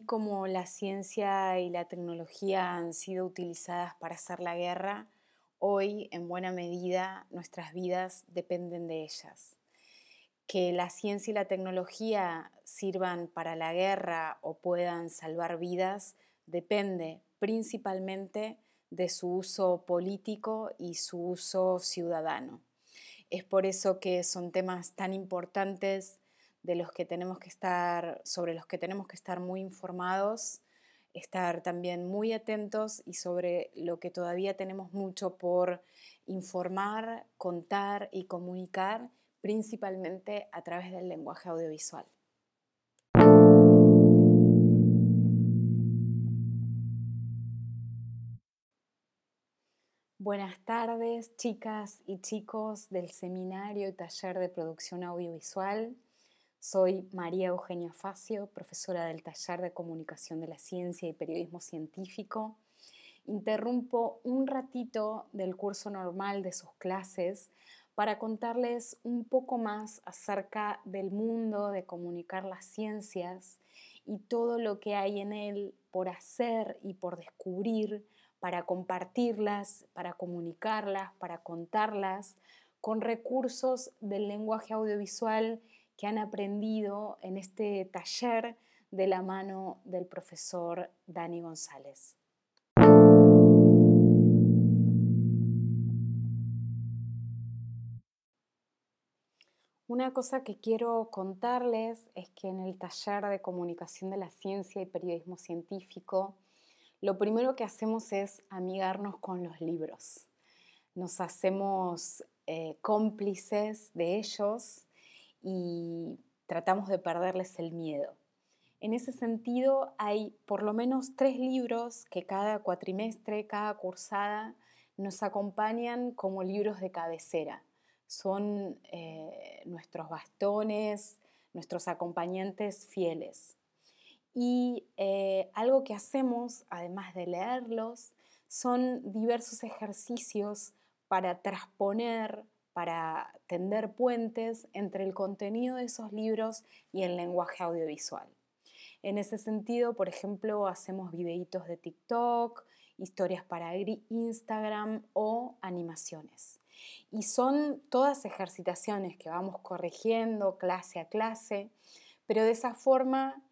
Como la ciencia y la tecnología han sido utilizadas para hacer la guerra, hoy en buena medida nuestras vidas dependen de ellas. Que la ciencia y la tecnología sirvan para la guerra o puedan salvar vidas depende principalmente de su uso político y su uso ciudadano. Es por eso que son temas tan importantes de los que tenemos que estar, sobre los que tenemos que estar muy informados, estar también muy atentos y sobre lo que todavía tenemos mucho por informar, contar y comunicar, principalmente a través del lenguaje audiovisual. Buenas tardes, chicas y chicos del seminario y taller de producción audiovisual. Soy María Eugenia Facio, profesora del taller de comunicación de la ciencia y periodismo científico. Interrumpo un ratito del curso normal de sus clases para contarles un poco más acerca del mundo de comunicar las ciencias y todo lo que hay en él por hacer y por descubrir para compartirlas, para comunicarlas, para contarlas con recursos del lenguaje audiovisual que han aprendido en este taller de la mano del profesor Dani González. Una cosa que quiero contarles es que en el taller de comunicación de la ciencia y periodismo científico, lo primero que hacemos es amigarnos con los libros. Nos hacemos eh, cómplices de ellos y tratamos de perderles el miedo. En ese sentido, hay por lo menos tres libros que cada cuatrimestre, cada cursada, nos acompañan como libros de cabecera. Son eh, nuestros bastones, nuestros acompañantes fieles. Y eh, algo que hacemos, además de leerlos, son diversos ejercicios para transponer para tender puentes entre el contenido de esos libros y el lenguaje audiovisual. En ese sentido, por ejemplo, hacemos videitos de TikTok, historias para Instagram o animaciones. Y son todas ejercitaciones que vamos corrigiendo clase a clase, pero de esa forma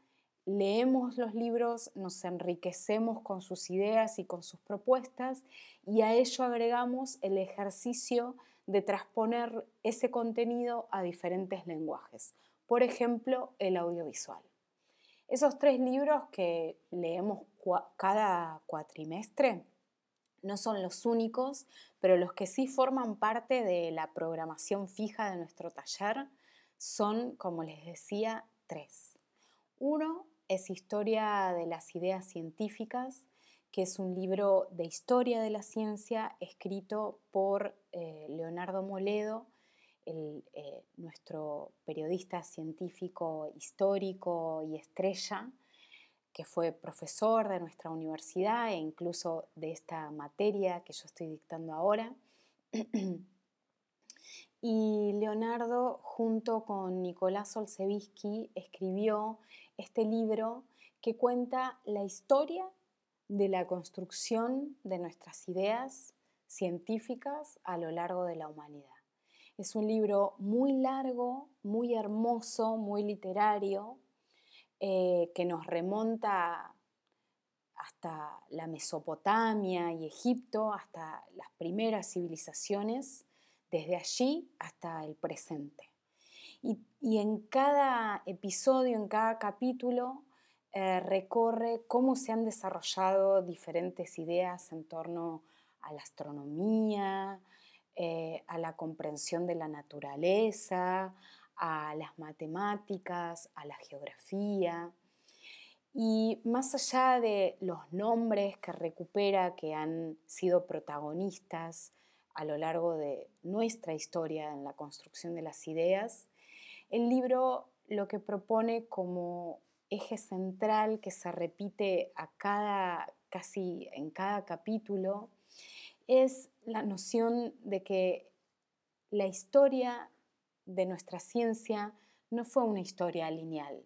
leemos los libros, nos enriquecemos con sus ideas y con sus propuestas y a ello agregamos el ejercicio de transponer ese contenido a diferentes lenguajes, por ejemplo, el audiovisual. Esos tres libros que leemos cada cuatrimestre no son los únicos, pero los que sí forman parte de la programación fija de nuestro taller son, como les decía, tres. Uno es Historia de las Ideas Científicas, que es un libro de historia de la ciencia escrito por eh, Leonardo Moledo, eh, nuestro periodista científico histórico y estrella, que fue profesor de nuestra universidad e incluso de esta materia que yo estoy dictando ahora. y Leonardo, junto con Nicolás Olsevsky, escribió este libro que cuenta la historia de la construcción de nuestras ideas científicas a lo largo de la humanidad. Es un libro muy largo, muy hermoso, muy literario, eh, que nos remonta hasta la Mesopotamia y Egipto, hasta las primeras civilizaciones, desde allí hasta el presente. y en cada episodio, en cada capítulo, eh, recorre cómo se han desarrollado diferentes ideas en torno a la astronomía, eh, a la comprensión de la naturaleza, a las matemáticas, a la geografía. Y más allá de los nombres que recupera que han sido protagonistas a lo largo de nuestra historia en la construcción de las ideas, el libro lo que propone como eje central que se repite a cada, casi en cada capítulo es la noción de que la historia de nuestra ciencia no fue una historia lineal,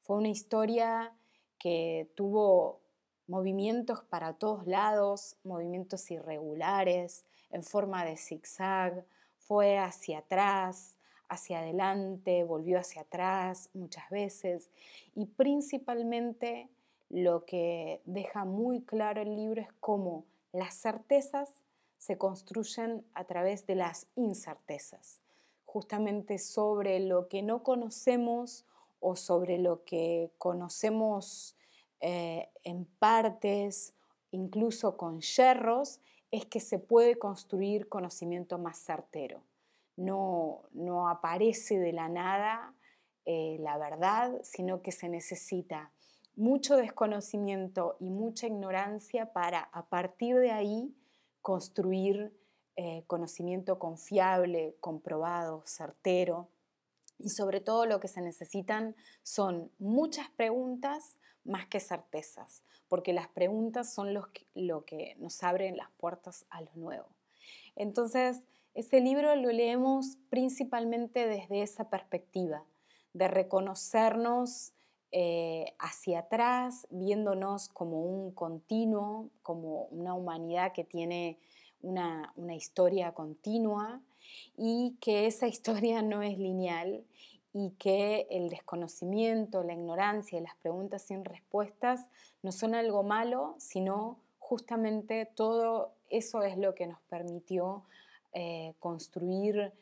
fue una historia que tuvo movimientos para todos lados, movimientos irregulares, en forma de zigzag, fue hacia atrás, hacia adelante, volvió hacia atrás muchas veces y principalmente lo que deja muy claro el libro es cómo las certezas se construyen a través de las incertezas, justamente sobre lo que no conocemos o sobre lo que conocemos eh, en partes, incluso con yerros, es que se puede construir conocimiento más certero. No, no aparece de la nada eh, la verdad, sino que se necesita mucho desconocimiento y mucha ignorancia para a partir de ahí construir eh, conocimiento confiable, comprobado, certero. Y sobre todo lo que se necesitan son muchas preguntas más que certezas, porque las preguntas son los lo que nos abren las puertas a lo nuevo. Entonces, ese libro lo leemos principalmente desde esa perspectiva, de reconocernos eh, hacia atrás, viéndonos como un continuo, como una humanidad que tiene una, una historia continua y que esa historia no es lineal y que el desconocimiento, la ignorancia y las preguntas sin respuestas no son algo malo, sino justamente todo eso es lo que nos permitió eh, construir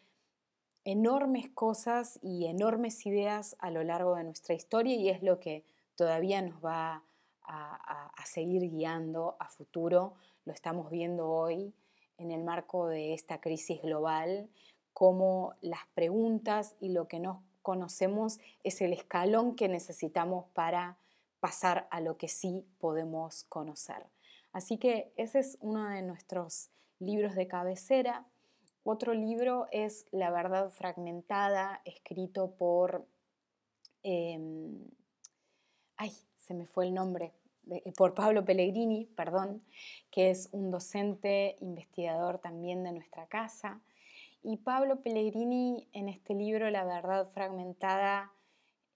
enormes cosas y enormes ideas a lo largo de nuestra historia y es lo que todavía nos va a, seguir guiando a futuro. Lo estamos viendo hoy en el marco de esta crisis global, cómo las preguntas y lo que no conocemos es el escalón que necesitamos para pasar a lo que sí podemos conocer. Así que ese es uno de nuestros libros de cabecera. Otro libro es La verdad fragmentada, escrito por... Em, ay, se me fue el nombre, eh, por Pablo Pellegrini, perdón, que es un docente investigador también de nuestra casa. Y Pablo Pellegrini en este libro, La verdad fragmentada,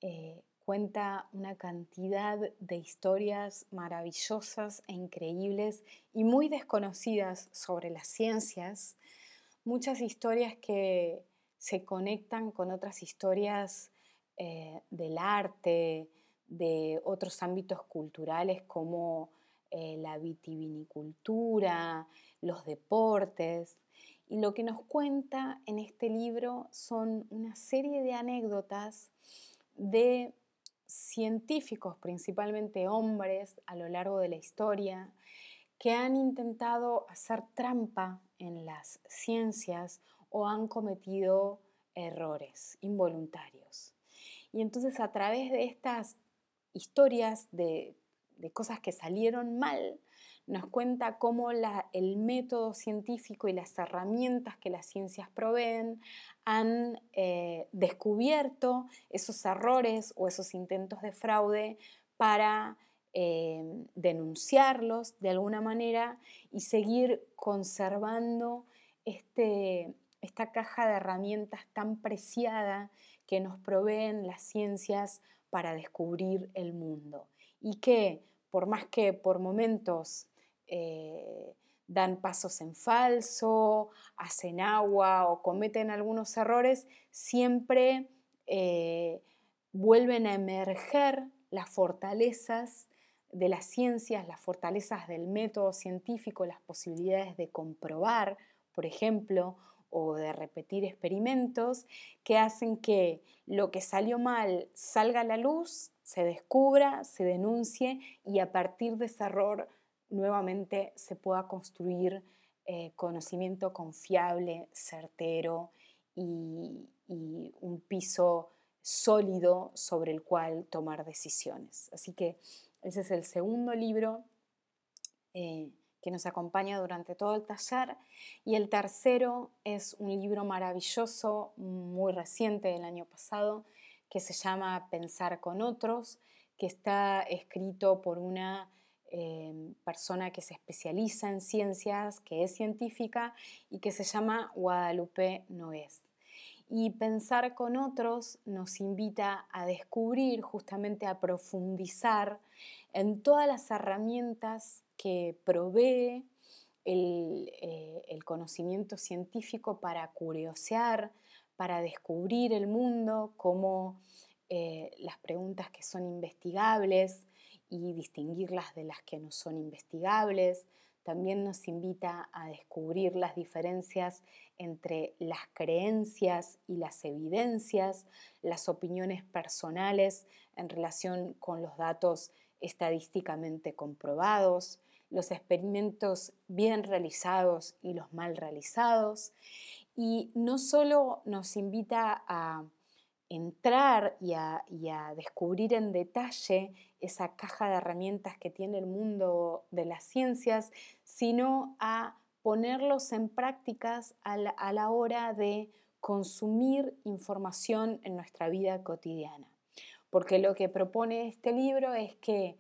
eh, cuenta una cantidad de historias maravillosas e increíbles y muy desconocidas sobre las ciencias muchas historias que se conectan con otras historias eh, del arte, de otros ámbitos culturales como eh, la vitivinicultura, los deportes. Y lo que nos cuenta en este libro son una serie de anécdotas de científicos, principalmente hombres, a lo largo de la historia, que han intentado hacer trampa en las ciencias o han cometido errores involuntarios. Y entonces a través de estas historias de, cosas que salieron mal, nos cuenta cómo el método científico y las herramientas que las ciencias proveen han eh, descubierto esos errores o esos intentos de fraude para Em, denunciarlos de alguna manera y seguir conservando este, esta caja de herramientas tan preciada que nos proveen las ciencias para descubrir el mundo. Y que por más que por momentos eh, dan pasos en falso, hacen agua o cometen algunos errores, siempre eh, vuelven a emerger las fortalezas de las ciencias, las fortalezas del método científico, las posibilidades de comprobar, por ejemplo, o de repetir experimentos que hacen que lo que salió mal salga a la luz, se descubra, se denuncie y a partir de ese error nuevamente se pueda construir eh, conocimiento confiable, certero y un piso sólido sobre el cual tomar decisiones. Así que ese es el segundo libro eh, que nos acompaña durante todo el taller. Y el tercero es un libro maravilloso, muy reciente del año pasado, que se llama Pensar con otros, que está escrito por una eh, persona que se especializa en ciencias, que es científica y que se llama Guadalupe Noés. Y pensar con otros nos invita a descubrir, justamente a profundizar en todas las herramientas que provee el, eh, conocimiento científico para curiosear, para descubrir el mundo, como eh, las preguntas que son investigables y distinguirlas de las que no son investigables, también nos invita a descubrir las diferencias entre las creencias y las evidencias, las opiniones personales en relación con los datos estadísticamente comprobados, los experimentos bien realizados y los mal realizados. Y no solo nos invita a entrar y a, descubrir en detalle esa caja de herramientas que tiene el mundo de las ciencias, sino a ponerlos en prácticas a la, hora de consumir información en nuestra vida cotidiana. Porque lo que propone este libro es que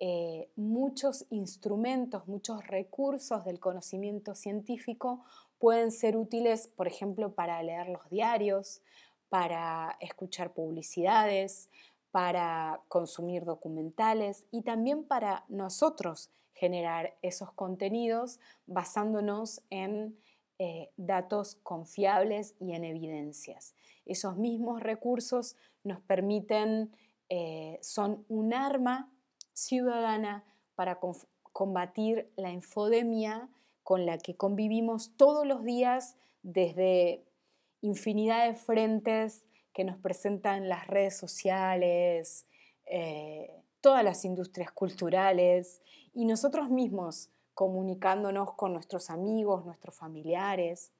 eh, muchos instrumentos, muchos recursos del conocimiento científico pueden ser útiles, por ejemplo, para leer los diarios, para escuchar publicidades, para consumir documentales y también para nosotros generar esos contenidos basándonos en eh, datos confiables y en evidencias. Esos mismos recursos nos permiten, eh, son un arma ciudadana para combatir la infodemia con la que convivimos todos los días desde infinidad de frentes que nos presentan las redes sociales, eh, todas las industrias culturales y nosotros mismos comunicándonos con nuestros amigos, nuestros familiares.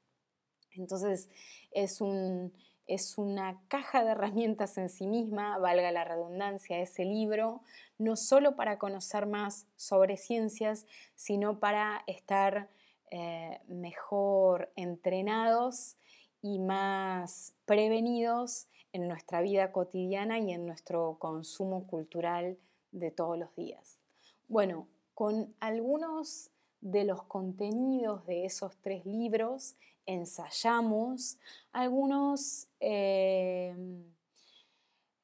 Entonces es, un, es una caja de herramientas en sí misma, valga la redundancia, ese libro, no solo para conocer más sobre ciencias, sino para estar eh, mejor entrenados y más prevenidos en nuestra vida cotidiana y en nuestro consumo cultural de todos los días. Bueno, con algunos de los contenidos de esos tres libros ensayamos algunos, eh,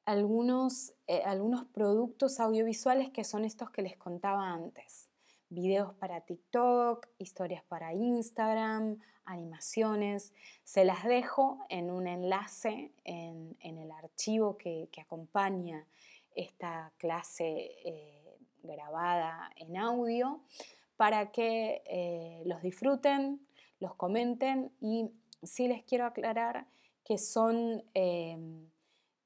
algunos, eh, algunos productos audiovisuales que son estos que les contaba antes. Videos para TikTok, historias para Instagram, animaciones. Se las dejo en un enlace en, el archivo que, acompaña esta clase eh, grabada en audio para que eh, los disfruten, los comenten y sí les quiero aclarar que son em,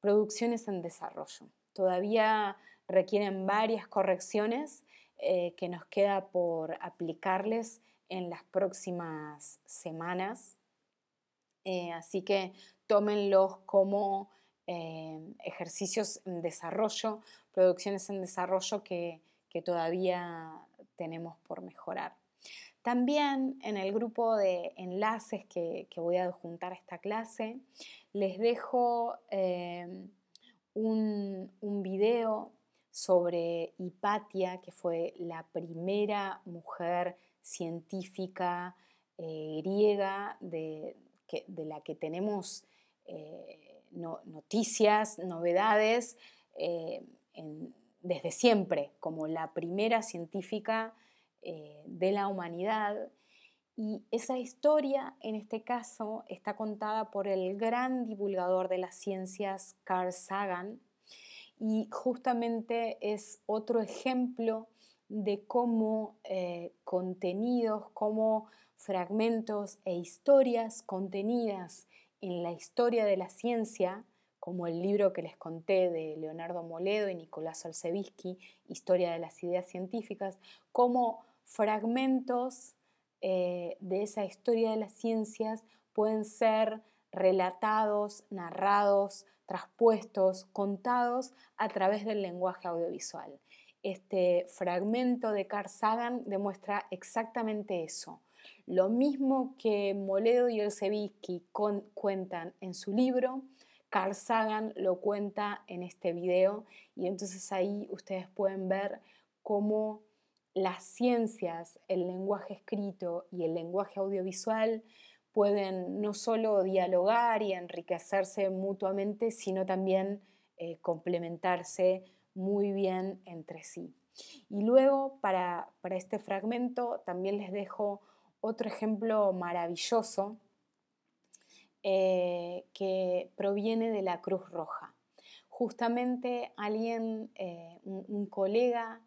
producciones en desarrollo. Todavía requieren varias correcciones eh, que nos queda por aplicarles en las próximas semanas. Eh, así que tómenlos como eh, ejercicios en desarrollo, producciones en desarrollo que, todavía tenemos por mejorar. También en el grupo de enlaces que, voy a adjuntar a esta clase, les dejo un, un video sobre Hipatia, que fue la primera mujer científica eh, griega de, la que tenemos eh, noticias, novedades, eh, desde siempre, como la primera científica de la humanidad. Y esa historia, en este caso, está contada por el gran divulgador de las ciencias, Carl Sagan, y justamente es otro ejemplo de cómo eh, contenidos, como fragmentos e historias contenidas en la historia de la ciencia, como el libro que les conté de Leonardo Moledo y Nicolás Olsevsky, Historia de las Ideas Científicas, como fragmentos eh, de esa historia de las ciencias pueden ser relatados, narrados, traspuestos, contados a través del lenguaje audiovisual este fragmento de Carl Sagan demuestra exactamente eso. Lo mismo que Moledo y Elseviski cuentan en su libro, Carl Sagan lo cuenta en este video y entonces ahí ustedes pueden ver cómo las ciencias, el lenguaje escrito y el lenguaje audiovisual pueden no solo dialogar y enriquecerse mutuamente, sino también eh, complementarse muy bien entre sí. Y luego, para, este fragmento, también les dejo otro ejemplo maravilloso eh, que proviene de la Cruz Roja. Justamente alguien, eh, un, colega,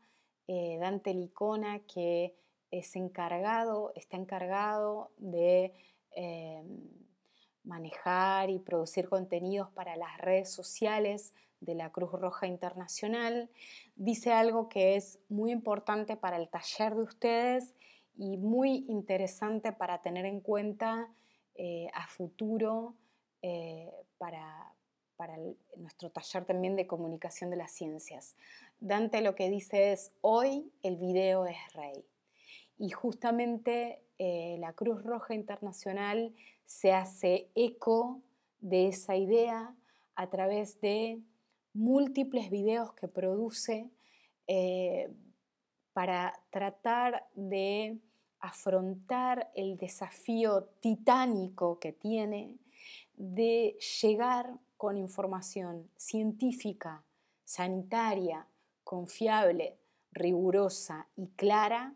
Dante Licona, que es encargado, está encargado de Em, manejar y producir contenidos para las redes sociales de la Cruz Roja Internacional, dice algo que es muy importante para el taller de ustedes y muy interesante para tener en cuenta eh, a futuro eh, para, para nuestro taller también de comunicación de las ciencias. Dante lo que dice es, hoy el video es rey. Y justamente eh, la Cruz Roja Internacional se hace eco de esa idea a través de múltiples videos que produce eh, para tratar de afrontar el desafío titánico que tiene de llegar con información científica, sanitaria, confiable, rigurosa y clara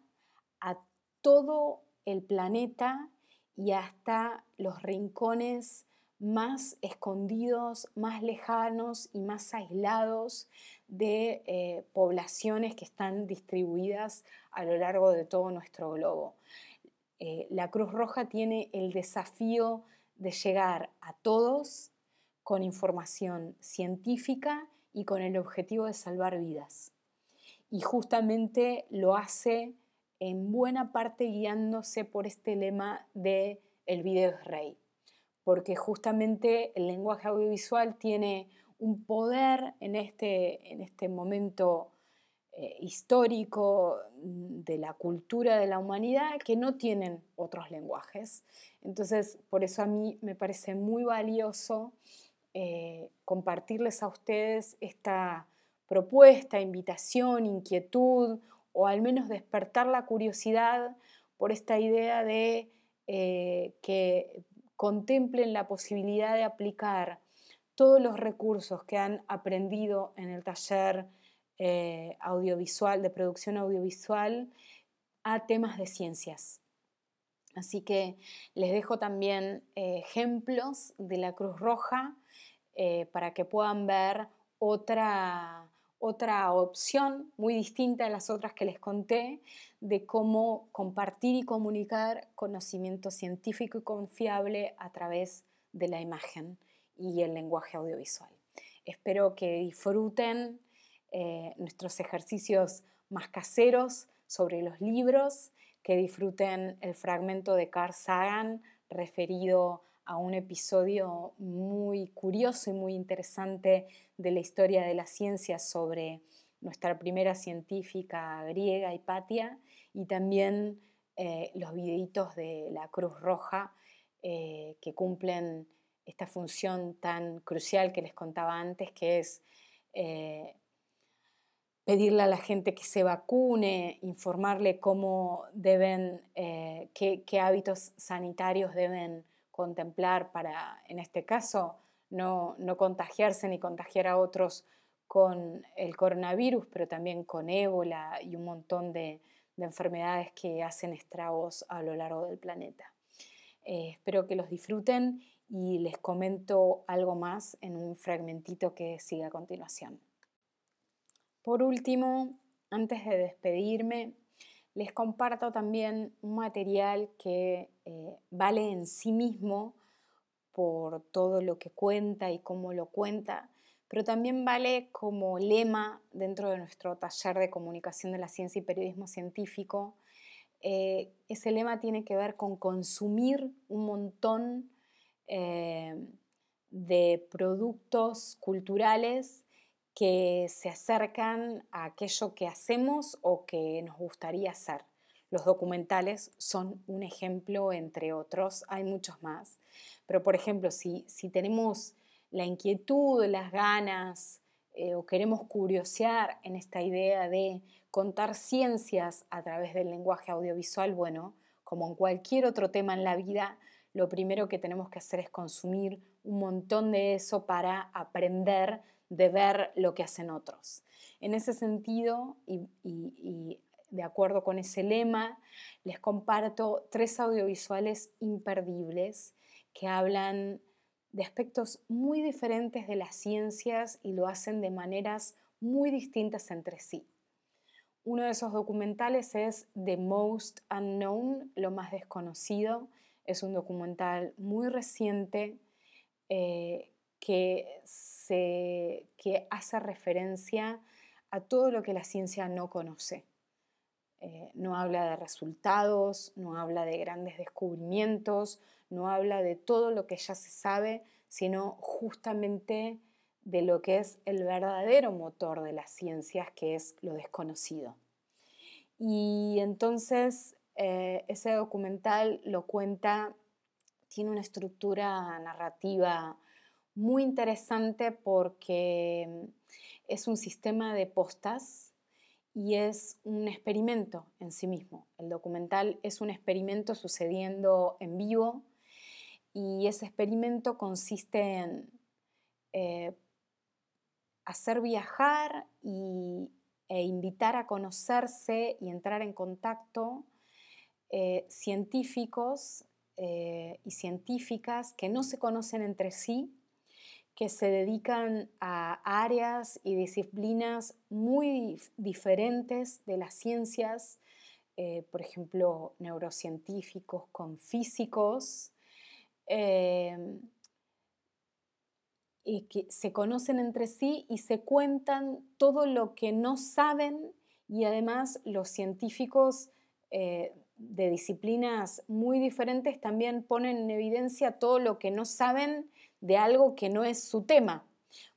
todo el planeta y hasta los rincones más escondidos, más lejanos y más aislados de eh, poblaciones que están distribuidas a lo largo de todo nuestro globo. Eh, la Cruz Roja tiene el desafío de llegar a todos con información científica y con el objetivo de salvar vidas. Y justamente lo hace en buena parte guiándose por este lema de el video es rey, porque justamente el lenguaje audiovisual tiene un poder en este, en este momento eh, histórico de la cultura de la humanidad que no tienen otros lenguajes. Entonces, por eso a mí me parece muy valioso eh, compartirles a ustedes esta propuesta, invitación, inquietud o al menos despertar la curiosidad por esta idea de eh, que contemplen la posibilidad de aplicar todos los recursos que han aprendido en el taller eh, audiovisual, de producción audiovisual, a temas de ciencias. Así que les dejo también eh, ejemplos de la Cruz Roja para que puedan ver otra, otra opción muy distinta a las otras que les conté de cómo compartir y comunicar conocimiento científico y confiable a través de la imagen y el lenguaje audiovisual. Espero que disfruten eh, nuestros ejercicios más caseros sobre los libros, que disfruten el fragmento de Carl Sagan referido a un episodio muy curioso y muy interesante de la historia de la ciencia sobre nuestra primera científica griega, Hipatia, y también eh, los videitos de la Cruz Roja eh, que cumplen esta función tan crucial que les contaba antes, que es eh, pedirle a la gente que se vacune, informarle cómo deben, qué, qué hábitos sanitarios deben contemplar para, en este caso, no, contagiarse ni contagiar a otros con el coronavirus, pero también con ébola y un montón de, enfermedades que hacen estragos a lo largo del planeta. Eh, espero que los disfruten y les comento algo más en un fragmentito que sigue a continuación. Por último, antes de despedirme, les comparto también un material que eh, vale en sí mismo por todo lo que cuenta y cómo lo cuenta, pero también vale como lema dentro de nuestro taller de comunicación de la ciencia y periodismo científico. Eh, ese lema tiene que ver con consumir un montón eh, de productos culturales que se acercan a aquello que hacemos o que nos gustaría hacer. Los documentales son un ejemplo, entre otros, hay muchos más. Pero, por ejemplo, si, tenemos la inquietud, las ganas eh, o queremos curiosear en esta idea de contar ciencias a través del lenguaje audiovisual, bueno, como en cualquier otro tema en la vida, lo primero que tenemos que hacer es consumir un montón de eso para aprender de ver lo que hacen otros. En ese sentido, y de acuerdo con ese lema, les comparto tres audiovisuales imperdibles que hablan de aspectos muy diferentes de las ciencias y lo hacen de maneras muy distintas entre sí. Uno de esos documentales es The Most Unknown, lo más desconocido. Es un documental muy reciente eh, que, que hace referencia a todo lo que la ciencia no conoce. Eh, no habla de resultados, no habla de grandes descubrimientos, no habla de todo lo que ya se sabe, sino justamente de lo que es el verdadero motor de las ciencias, que es lo desconocido. Y entonces eh, ese documental lo cuenta, tiene una estructura narrativa muy interesante porque es un sistema de postas y es un experimento en sí mismo. El documental es un experimento sucediendo en vivo y ese experimento consiste en eh, hacer viajar y, e invitar a conocerse y entrar en contacto eh, científicos eh, y científicas que no se conocen entre sí, que se dedican a áreas y disciplinas muy diferentes de las ciencias, por ejemplo, neurocientíficos con físicos, Em, y que se conocen entre sí y se cuentan todo lo que no saben y además los científicos eh, de disciplinas muy diferentes también ponen en evidencia todo lo que no saben de algo que no es su tema.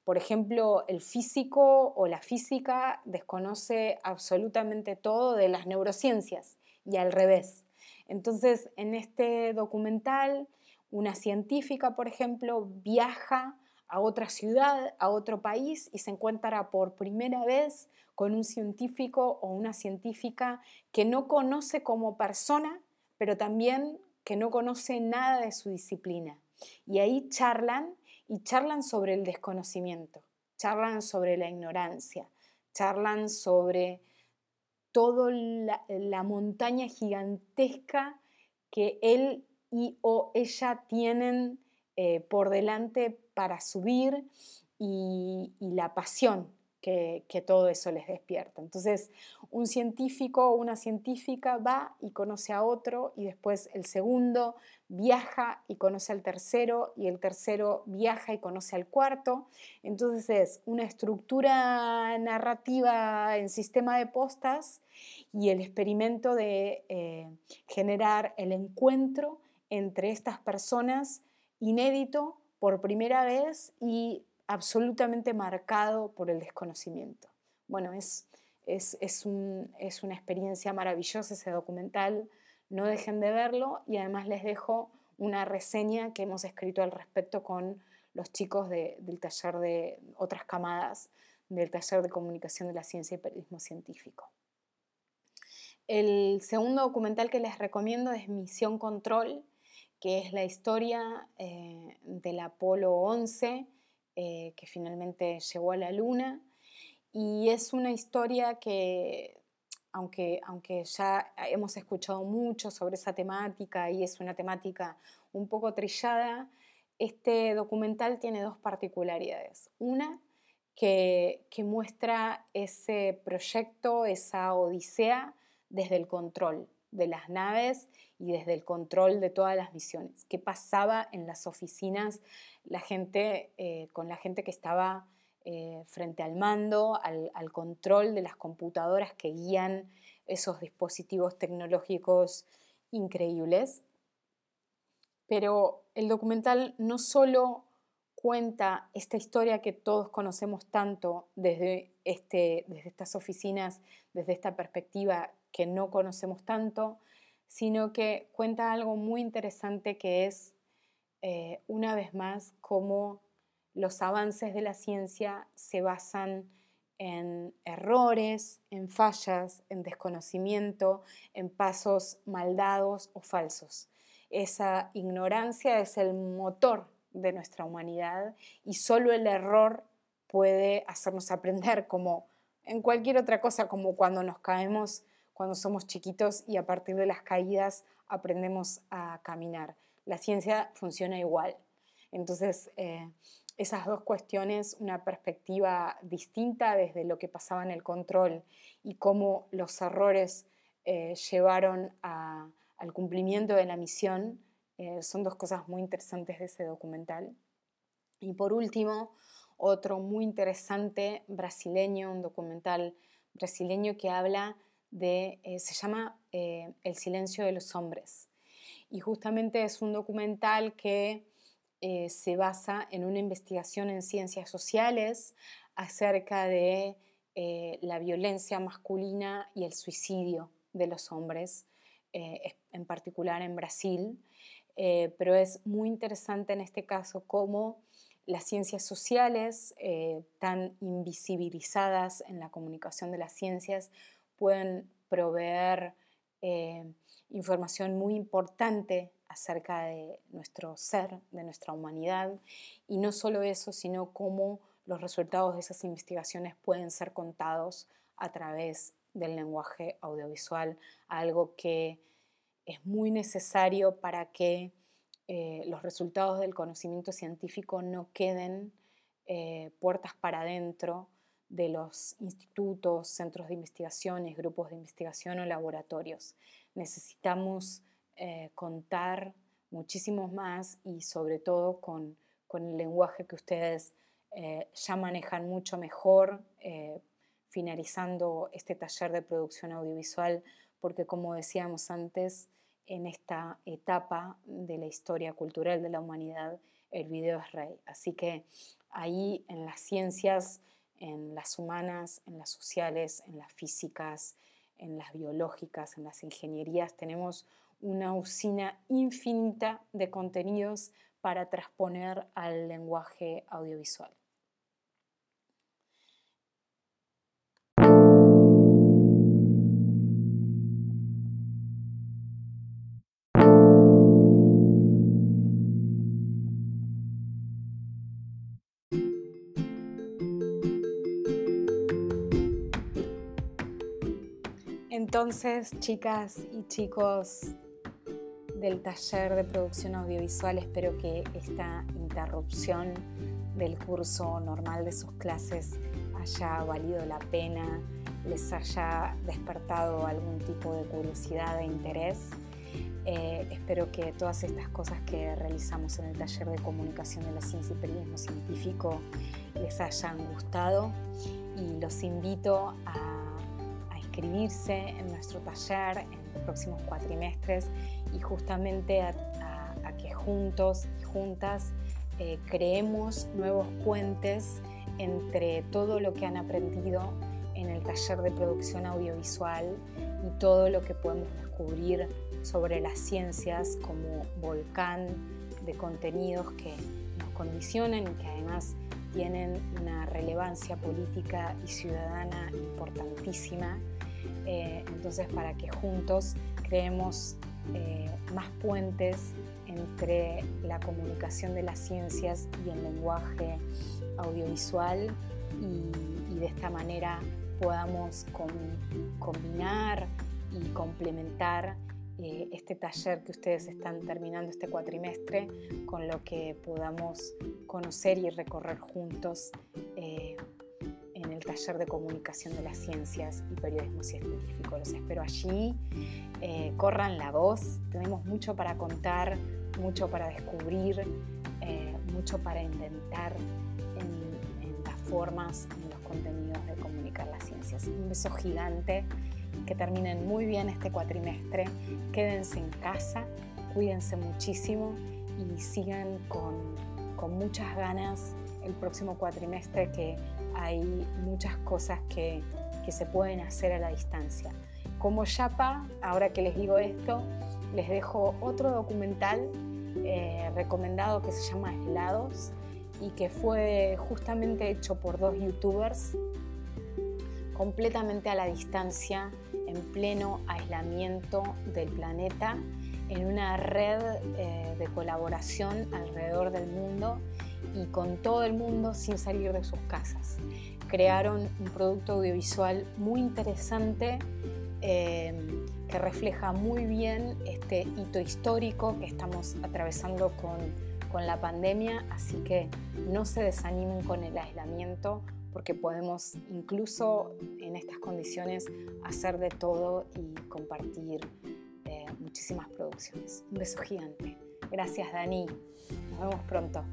Por ejemplo, el físico o la física desconoce absolutamente todo de las neurociencias y al revés. Entonces, en este documental una científica, por ejemplo, viaja a otra ciudad, a otro país y se encuentra por primera vez con un científico o una científica que no conoce como persona, pero también que no conoce nada de su disciplina. Y ahí charlan y charlan sobre el desconocimiento, charlan sobre la ignorancia, charlan sobre toda la, montaña gigantesca que él y o ella tienen eh, por delante para subir y, la pasión que, todo eso les despierta. Entonces, un científico o una científica va y conoce a otro y después el segundo viaja y conoce al tercero y el tercero viaja y conoce al cuarto. Entonces es una estructura narrativa en sistema de postas y el experimento de eh, generar el encuentro entre estas personas inédito por primera vez y absolutamente marcado por el desconocimiento. Bueno, es, es, es, una experiencia maravillosa ese documental, no dejen de verlo y además les dejo una reseña que hemos escrito al respecto con los chicos del taller de otras camadas del taller de comunicación de la ciencia y periodismo científico. El segundo documental que les recomiendo es Misión Control, que es la historia eh, del Apolo 11, eh, que finalmente llegó a la Luna. Y es una historia que, aunque, aunque ya hemos escuchado mucho sobre esa temática y es una temática un poco trillada, este documental tiene dos particularidades. Una, que, que muestra ese proyecto, esa odisea desde el control de las naves y desde el control de todas las misiones. ¿Qué pasaba en las oficinas la gente, eh, con la gente que estaba eh, frente al mando, al, control de las computadoras que guían esos dispositivos tecnológicos increíbles? Pero el documental no solo cuenta esta historia que todos conocemos tanto desde, este, desde estas oficinas, desde esta perspectiva que no conocemos tanto, sino que cuenta algo muy interesante que es, eh, una vez más, cómo los avances de la ciencia se basan en errores, en fallas, en desconocimiento, en pasos maldados o falsos. esa ignorancia es el motor de nuestra humanidad y solo el error puede hacernos aprender como en cualquier otra cosa, como cuando nos caemos cuando somos chiquitos y a partir de las caídas aprendemos a caminar. La ciencia funciona igual. Entonces, eh, esas dos cuestiones, una perspectiva distinta desde lo que pasaba en el control y cómo los errores eh, llevaron al cumplimiento de la misión, eh, son dos cosas muy interesantes de ese documental. Y por último, otro muy interesante brasileño, un documental brasileño que habla de, eh, se llama El silencio de los hombres. Y justamente es un documental que se basa en una investigación en ciencias sociales acerca de la violencia masculina y el suicidio de los hombres, eh, en particular en Brasil, eh, pero es muy interesante en este caso cómo las ciencias sociales, eh, tan invisibilizadas en la comunicación de las ciencias, pueden proveer información muy importante acerca de nuestro ser, de nuestra humanidad, y no solo eso, sino cómo los resultados de esas investigaciones pueden ser contados a través del lenguaje audiovisual, algo que es muy necesario para que eh, los resultados del conocimiento científico no queden eh, puertas para adentro de los institutos, centros de investigaciones, grupos de investigación o laboratorios. Necesitamos eh, contar muchísimos más y sobre todo con, con el lenguaje que ustedes ya manejan mucho mejor finalizando este taller de producción audiovisual, porque como decíamos antes, en esta etapa de la historia cultural de la humanidad, el video es rey. Así que ahí en las ciencias, en las humanas, en las sociales, en las físicas, en las biológicas, en las ingenierías, tenemos una usina infinita de contenidos para transponer al lenguaje audiovisual. Entonces, chicas y chicos del taller de producción audiovisual, espero que esta interrupción del curso normal de sus clases haya valido la pena, les haya despertado algún tipo de curiosidad e interés. Eh, espero que todas estas cosas que realizamos en el taller de comunicación de la ciencia y periodismo científico les hayan gustado y los invito a inscribirse en nuestro taller en los próximos cuatrimestres y justamente a, que juntos y juntas eh, creemos nuevos puentes entre todo lo que han aprendido en el taller de producción audiovisual y todo lo que podemos descubrir sobre las ciencias como volcán de contenidos que nos condicionan y que además tienen una relevancia política y ciudadana importantísima eh, entonces, para que juntos creemos eh, más puentes entre la comunicación de las ciencias y el lenguaje audiovisual y, de esta manera podamos combinar y complementar eh, este taller que ustedes están terminando este cuatrimestre con lo que podamos conocer y recorrer juntos el taller de comunicación de las ciencias y periodismo científico. Los espero allí. Eh, corran la voz. Tenemos mucho para contar, mucho para descubrir, eh, mucho para inventar en, las formas, en los contenidos de comunicar las ciencias. Un beso gigante. Que terminen muy bien este cuatrimestre. Quédense en casa, cuídense muchísimo y sigan con, con muchas ganas el próximo cuatrimestre que hay muchas cosas que, se pueden hacer a la distancia. Como Yapa, ahora que les digo esto, les dejo otro documental eh, recomendado que se llama Helados y que fue justamente hecho por dos youtubers completamente a la distancia, en pleno aislamiento del planeta, en una red eh, de colaboración alrededor del mundo y con todo el mundo sin salir de sus casas. Crearon un producto audiovisual muy interesante eh, que refleja muy bien este hito histórico que estamos atravesando con, con la pandemia, así que no se desanimen con el aislamiento porque podemos incluso en estas condiciones hacer de todo y compartir eh, muchísimas producciones. Un beso gigante. Gracias Dani. Nos vemos pronto.